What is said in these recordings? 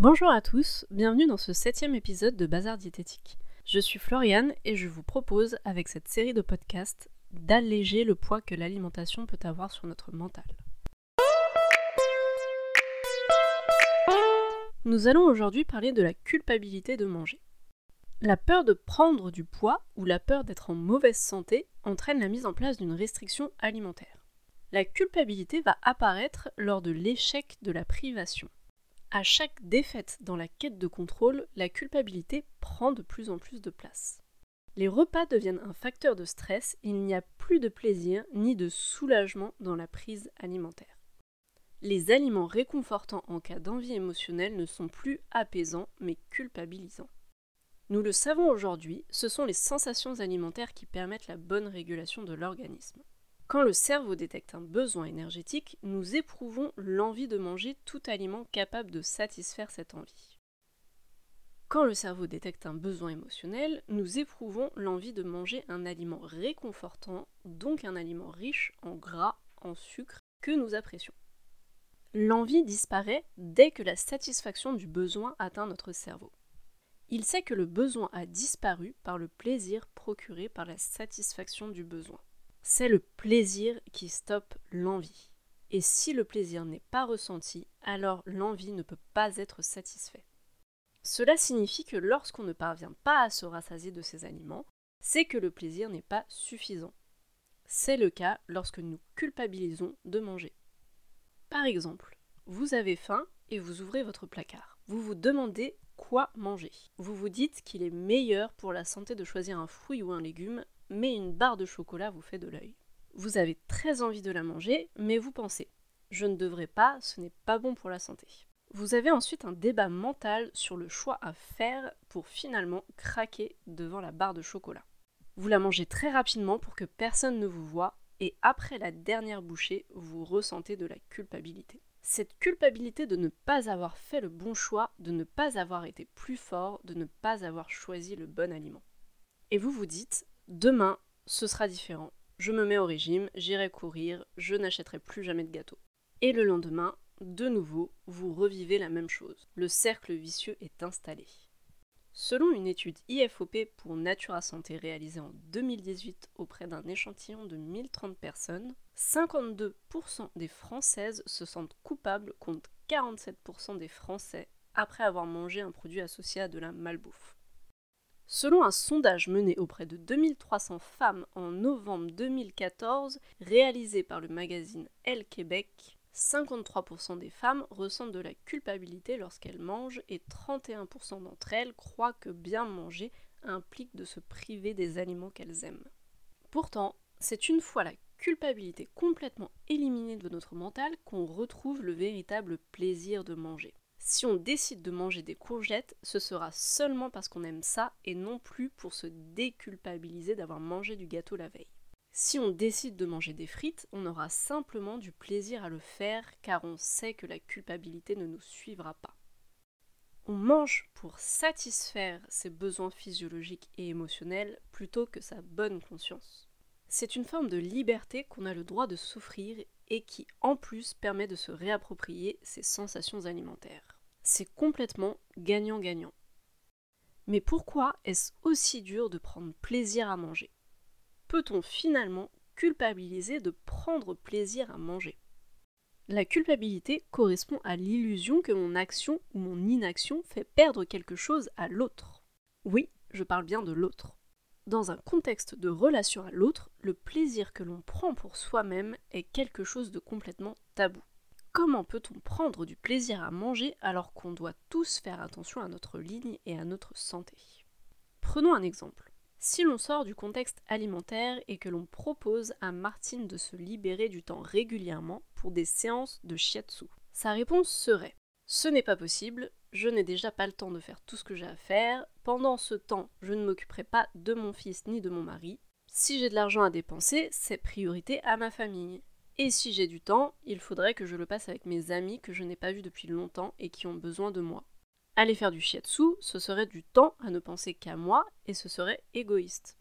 Bonjour à tous, bienvenue dans ce septième épisode de Bazar Diététique. Je suis Floriane et je vous propose, avec cette série de podcasts, d'alléger le poids que l'alimentation peut avoir sur notre mental. Nous allons aujourd'hui parler de la culpabilité de manger. La peur de prendre du poids ou la peur d'être en mauvaise santé entraîne la mise en place d'une restriction alimentaire. La culpabilité va apparaître lors de l'échec de la privation. À chaque défaite dans la quête de contrôle, la culpabilité prend de plus en plus de place. Les repas deviennent un facteur de stress il n'y a plus de plaisir ni de soulagement dans la prise alimentaire. Les aliments réconfortants en cas d'envie émotionnelle ne sont plus apaisants mais culpabilisants. Nous le savons aujourd'hui, ce sont les sensations alimentaires qui permettent la bonne régulation de l'organisme. Quand le cerveau détecte un besoin énergétique, nous éprouvons l'envie de manger tout aliment capable de satisfaire cette envie. Quand le cerveau détecte un besoin émotionnel, nous éprouvons l'envie de manger un aliment réconfortant, donc un aliment riche en gras, en sucre, que nous apprécions. L'envie disparaît dès que la satisfaction du besoin atteint notre cerveau. Il sait que le besoin a disparu par le plaisir procuré par la satisfaction du besoin. C'est le plaisir qui stoppe l'envie. Et si le plaisir n'est pas ressenti, alors l'envie ne peut pas être satisfaite. Cela signifie que lorsqu'on ne parvient pas à se rassasier de ces aliments, c'est que le plaisir n'est pas suffisant. C'est le cas lorsque nous culpabilisons de manger. Par exemple, vous avez faim et vous ouvrez votre placard. Vous vous demandez quoi manger. Vous vous dites qu'il est meilleur pour la santé de choisir un fruit ou un légume mais une barre de chocolat vous fait de l'œil. Vous avez très envie de la manger, mais vous pensez je ne devrais pas, ce n'est pas bon pour la santé. Vous avez ensuite un débat mental sur le choix à faire pour finalement craquer devant la barre de chocolat. Vous la mangez très rapidement pour que personne ne vous voie et après la dernière bouchée, vous ressentez de la culpabilité. Cette culpabilité de ne pas avoir fait le bon choix, de ne pas avoir été plus fort, de ne pas avoir choisi le bon aliment. Et vous vous dites Demain, ce sera différent. Je me mets au régime, j'irai courir, je n'achèterai plus jamais de gâteau. Et le lendemain, de nouveau, vous revivez la même chose. Le cercle vicieux est installé. Selon une étude IFOP pour Natura Santé réalisée en 2018 auprès d'un échantillon de 1030 personnes, 52% des Françaises se sentent coupables contre 47% des Français après avoir mangé un produit associé à de la malbouffe. Selon un sondage mené auprès de 2300 femmes en novembre 2014, réalisé par le magazine Elle Québec, 53% des femmes ressentent de la culpabilité lorsqu'elles mangent et 31% d'entre elles croient que bien manger implique de se priver des aliments qu'elles aiment. Pourtant, c'est une fois la culpabilité complètement éliminée de notre mental qu'on retrouve le véritable plaisir de manger. Si on décide de manger des courgettes, ce sera seulement parce qu'on aime ça et non plus pour se déculpabiliser d'avoir mangé du gâteau la veille. Si on décide de manger des frites, on aura simplement du plaisir à le faire car on sait que la culpabilité ne nous suivra pas. On mange pour satisfaire ses besoins physiologiques et émotionnels plutôt que sa bonne conscience. C'est une forme de liberté qu'on a le droit de souffrir et qui en plus permet de se réapproprier ses sensations alimentaires c'est complètement gagnant-gagnant. Mais pourquoi est-ce aussi dur de prendre plaisir à manger? Peut-on finalement culpabiliser de prendre plaisir à manger? La culpabilité correspond à l'illusion que mon action ou mon inaction fait perdre quelque chose à l'autre. Oui, je parle bien de l'autre. Dans un contexte de relation à l'autre, le plaisir que l'on prend pour soi-même est quelque chose de complètement tabou. Comment peut-on prendre du plaisir à manger alors qu'on doit tous faire attention à notre ligne et à notre santé? Prenons un exemple. Si l'on sort du contexte alimentaire et que l'on propose à Martine de se libérer du temps régulièrement pour des séances de shiatsu, sa réponse serait Ce n'est pas possible, je n'ai déjà pas le temps de faire tout ce que j'ai à faire, pendant ce temps, je ne m'occuperai pas de mon fils ni de mon mari. Si j'ai de l'argent à dépenser, c'est priorité à ma famille. Et si j'ai du temps, il faudrait que je le passe avec mes amis que je n'ai pas vus depuis longtemps et qui ont besoin de moi. Aller faire du shiatsu, ce serait du temps à ne penser qu'à moi et ce serait égoïste.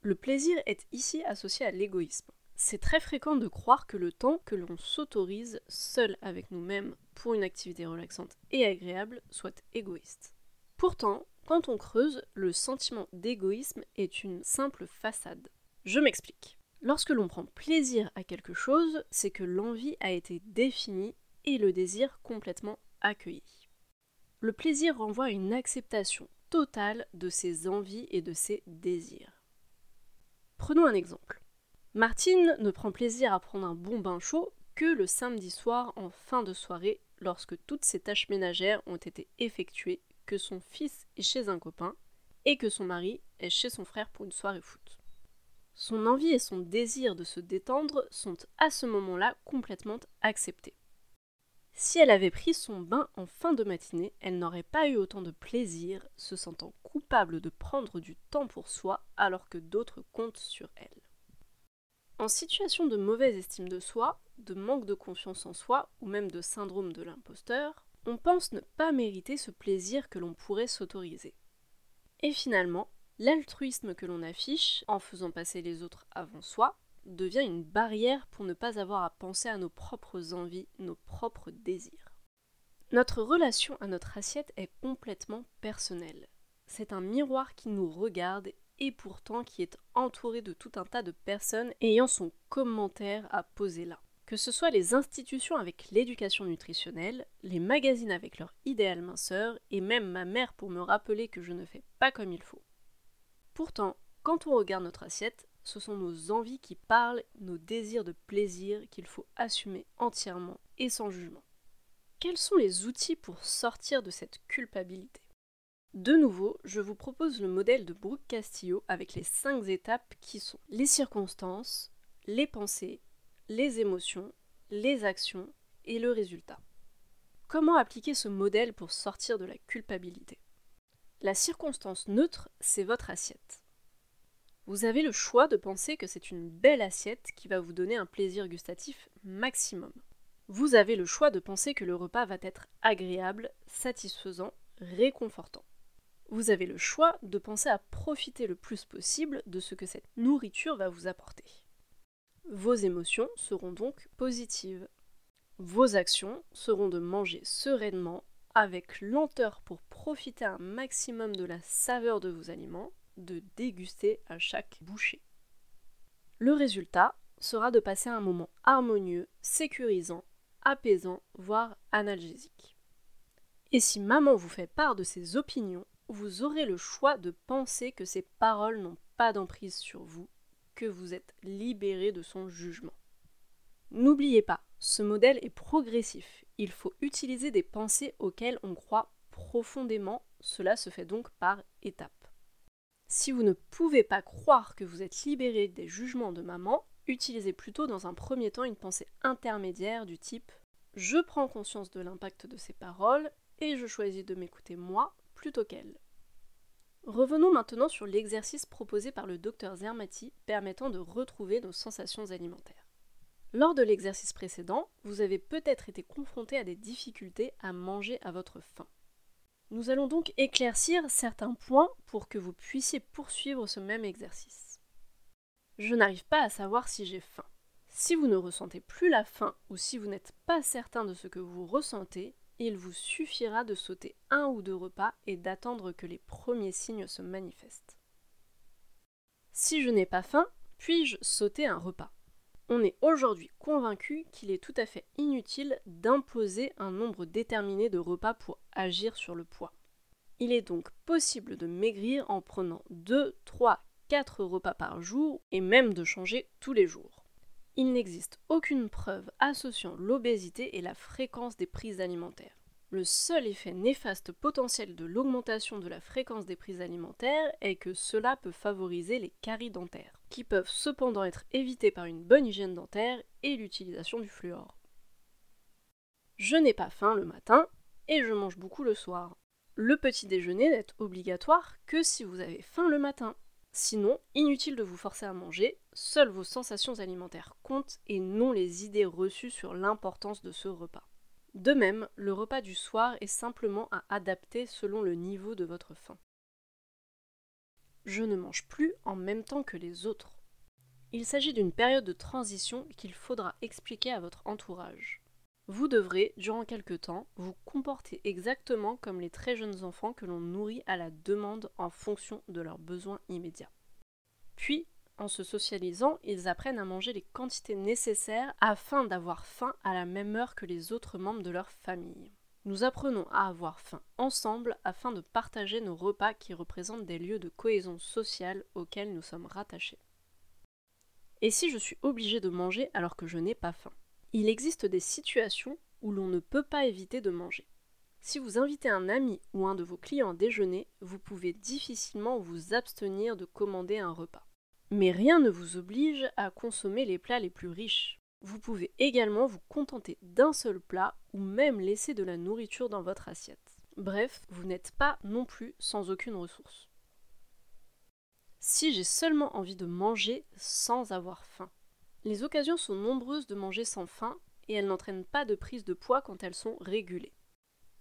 Le plaisir est ici associé à l'égoïsme. C'est très fréquent de croire que le temps que l'on s'autorise seul avec nous-mêmes pour une activité relaxante et agréable soit égoïste. Pourtant, quand on creuse, le sentiment d'égoïsme est une simple façade. Je m'explique. Lorsque l'on prend plaisir à quelque chose, c'est que l'envie a été définie et le désir complètement accueilli. Le plaisir renvoie à une acceptation totale de ses envies et de ses désirs. Prenons un exemple. Martine ne prend plaisir à prendre un bon bain chaud que le samedi soir en fin de soirée lorsque toutes ses tâches ménagères ont été effectuées, que son fils est chez un copain et que son mari est chez son frère pour une soirée foot. Son envie et son désir de se détendre sont à ce moment-là complètement acceptés. Si elle avait pris son bain en fin de matinée, elle n'aurait pas eu autant de plaisir, se sentant coupable de prendre du temps pour soi alors que d'autres comptent sur elle. En situation de mauvaise estime de soi, de manque de confiance en soi ou même de syndrome de l'imposteur, on pense ne pas mériter ce plaisir que l'on pourrait s'autoriser. Et finalement, l'altruisme que l'on affiche en faisant passer les autres avant soi devient une barrière pour ne pas avoir à penser à nos propres envies, nos propres désirs. Notre relation à notre assiette est complètement personnelle. C'est un miroir qui nous regarde et pourtant qui est entouré de tout un tas de personnes ayant son commentaire à poser là. Que ce soit les institutions avec l'éducation nutritionnelle, les magazines avec leur idéal minceur, et même ma mère pour me rappeler que je ne fais pas comme il faut. Pourtant, quand on regarde notre assiette, ce sont nos envies qui parlent, nos désirs de plaisir qu'il faut assumer entièrement et sans jugement. Quels sont les outils pour sortir de cette culpabilité? De nouveau, je vous propose le modèle de Brooke Castillo avec les cinq étapes qui sont les circonstances, les pensées, les émotions, les actions et le résultat. Comment appliquer ce modèle pour sortir de la culpabilité? La circonstance neutre, c'est votre assiette. Vous avez le choix de penser que c'est une belle assiette qui va vous donner un plaisir gustatif maximum. Vous avez le choix de penser que le repas va être agréable, satisfaisant, réconfortant. Vous avez le choix de penser à profiter le plus possible de ce que cette nourriture va vous apporter. Vos émotions seront donc positives. Vos actions seront de manger sereinement, avec lenteur pour profiter un maximum de la saveur de vos aliments, de déguster à chaque bouchée. Le résultat sera de passer un moment harmonieux, sécurisant, apaisant, voire analgésique. Et si maman vous fait part de ses opinions, vous aurez le choix de penser que ces paroles n'ont pas d'emprise sur vous, que vous êtes libéré de son jugement. N'oubliez pas, ce modèle est progressif. Il faut utiliser des pensées auxquelles on croit profondément. Cela se fait donc par étapes. Si vous ne pouvez pas croire que vous êtes libéré des jugements de maman, utilisez plutôt dans un premier temps une pensée intermédiaire du type je prends conscience de l'impact de ces paroles et je choisis de m'écouter moi plutôt qu'elle. Revenons maintenant sur l'exercice proposé par le docteur Zermati permettant de retrouver nos sensations alimentaires. Lors de l'exercice précédent, vous avez peut-être été confronté à des difficultés à manger à votre faim. Nous allons donc éclaircir certains points pour que vous puissiez poursuivre ce même exercice. Je n'arrive pas à savoir si j'ai faim. Si vous ne ressentez plus la faim ou si vous n'êtes pas certain de ce que vous ressentez, il vous suffira de sauter un ou deux repas et d'attendre que les premiers signes se manifestent. Si je n'ai pas faim, puis-je sauter un repas? On est aujourd'hui convaincu qu'il est tout à fait inutile d'imposer un nombre déterminé de repas pour agir sur le poids. Il est donc possible de maigrir en prenant 2, 3, 4 repas par jour et même de changer tous les jours. Il n'existe aucune preuve associant l'obésité et la fréquence des prises alimentaires. Le seul effet néfaste potentiel de l'augmentation de la fréquence des prises alimentaires est que cela peut favoriser les caries dentaires, qui peuvent cependant être évitées par une bonne hygiène dentaire et l'utilisation du fluor. Je n'ai pas faim le matin et je mange beaucoup le soir. Le petit déjeuner n'est obligatoire que si vous avez faim le matin. Sinon, inutile de vous forcer à manger, seules vos sensations alimentaires comptent et non les idées reçues sur l'importance de ce repas. De même, le repas du soir est simplement à adapter selon le niveau de votre faim. Je ne mange plus en même temps que les autres. Il s'agit d'une période de transition qu'il faudra expliquer à votre entourage. Vous devrez, durant quelque temps, vous comporter exactement comme les très jeunes enfants que l'on nourrit à la demande en fonction de leurs besoins immédiats. Puis, en se socialisant, ils apprennent à manger les quantités nécessaires afin d'avoir faim à la même heure que les autres membres de leur famille. Nous apprenons à avoir faim ensemble afin de partager nos repas qui représentent des lieux de cohésion sociale auxquels nous sommes rattachés. Et si je suis obligé de manger alors que je n'ai pas faim? Il existe des situations où l'on ne peut pas éviter de manger. Si vous invitez un ami ou un de vos clients à déjeuner, vous pouvez difficilement vous abstenir de commander un repas. Mais rien ne vous oblige à consommer les plats les plus riches. Vous pouvez également vous contenter d'un seul plat ou même laisser de la nourriture dans votre assiette. Bref, vous n'êtes pas non plus sans aucune ressource. Si j'ai seulement envie de manger sans avoir faim. Les occasions sont nombreuses de manger sans faim et elles n'entraînent pas de prise de poids quand elles sont régulées.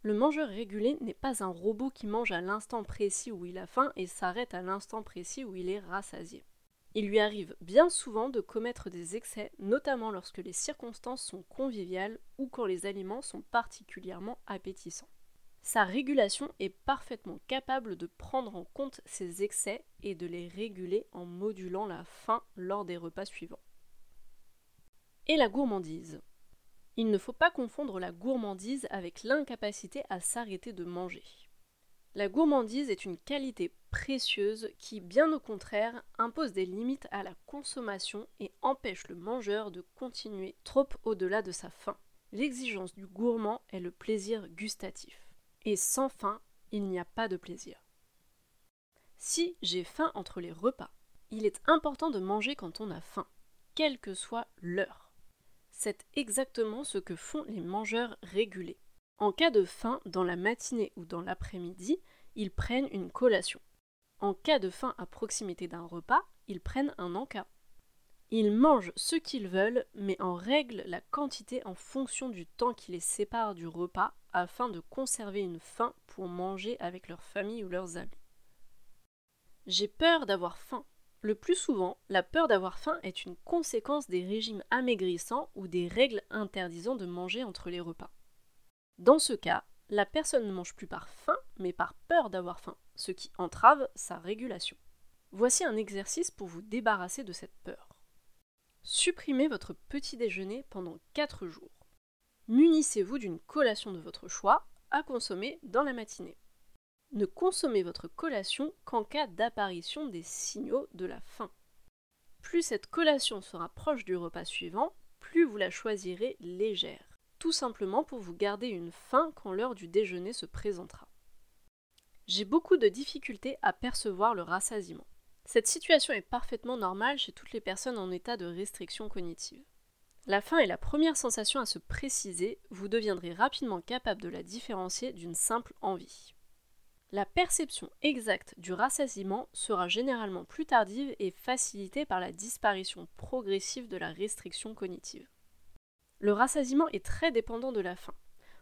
Le mangeur régulé n'est pas un robot qui mange à l'instant précis où il a faim et s'arrête à l'instant précis où il est rassasié. Il lui arrive bien souvent de commettre des excès, notamment lorsque les circonstances sont conviviales ou quand les aliments sont particulièrement appétissants. Sa régulation est parfaitement capable de prendre en compte ces excès et de les réguler en modulant la faim lors des repas suivants. Et la gourmandise. Il ne faut pas confondre la gourmandise avec l'incapacité à s'arrêter de manger. La gourmandise est une qualité précieuse qui, bien au contraire, impose des limites à la consommation et empêche le mangeur de continuer trop au-delà de sa faim. L'exigence du gourmand est le plaisir gustatif. Et sans faim, il n'y a pas de plaisir. Si j'ai faim entre les repas, il est important de manger quand on a faim, quelle que soit l'heure. C'est exactement ce que font les mangeurs régulés. En cas de faim dans la matinée ou dans l'après-midi, ils prennent une collation. En cas de faim à proximité d'un repas, ils prennent un encas. Ils mangent ce qu'ils veulent, mais en règle la quantité en fonction du temps qui les sépare du repas afin de conserver une faim pour manger avec leur famille ou leurs amis. J'ai peur d'avoir faim. Le plus souvent, la peur d'avoir faim est une conséquence des régimes amaigrissants ou des règles interdisant de manger entre les repas. Dans ce cas, la personne ne mange plus par faim, mais par peur d'avoir faim, ce qui entrave sa régulation. Voici un exercice pour vous débarrasser de cette peur. Supprimez votre petit déjeuner pendant 4 jours. Munissez-vous d'une collation de votre choix à consommer dans la matinée. Ne consommez votre collation qu'en cas d'apparition des signaux de la faim. Plus cette collation sera proche du repas suivant, plus vous la choisirez légère tout simplement pour vous garder une faim quand l'heure du déjeuner se présentera. J'ai beaucoup de difficultés à percevoir le rassasiement. Cette situation est parfaitement normale chez toutes les personnes en état de restriction cognitive. La faim est la première sensation à se préciser, vous deviendrez rapidement capable de la différencier d'une simple envie. La perception exacte du rassasiement sera généralement plus tardive et facilitée par la disparition progressive de la restriction cognitive. Le rassasiement est très dépendant de la faim,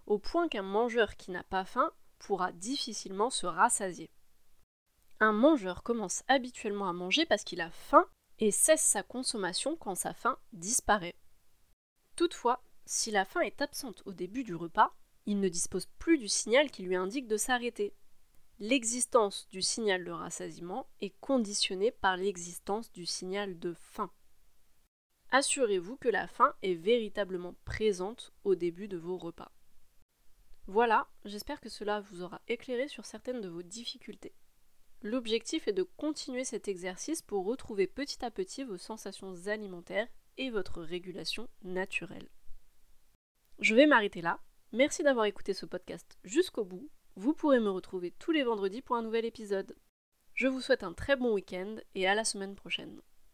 au point qu'un mangeur qui n'a pas faim pourra difficilement se rassasier. Un mangeur commence habituellement à manger parce qu'il a faim et cesse sa consommation quand sa faim disparaît. Toutefois, si la faim est absente au début du repas, il ne dispose plus du signal qui lui indique de s'arrêter. L'existence du signal de rassasiement est conditionnée par l'existence du signal de faim assurez-vous que la faim est véritablement présente au début de vos repas. Voilà, j'espère que cela vous aura éclairé sur certaines de vos difficultés. L'objectif est de continuer cet exercice pour retrouver petit à petit vos sensations alimentaires et votre régulation naturelle. Je vais m'arrêter là. Merci d'avoir écouté ce podcast jusqu'au bout. Vous pourrez me retrouver tous les vendredis pour un nouvel épisode. Je vous souhaite un très bon week-end et à la semaine prochaine.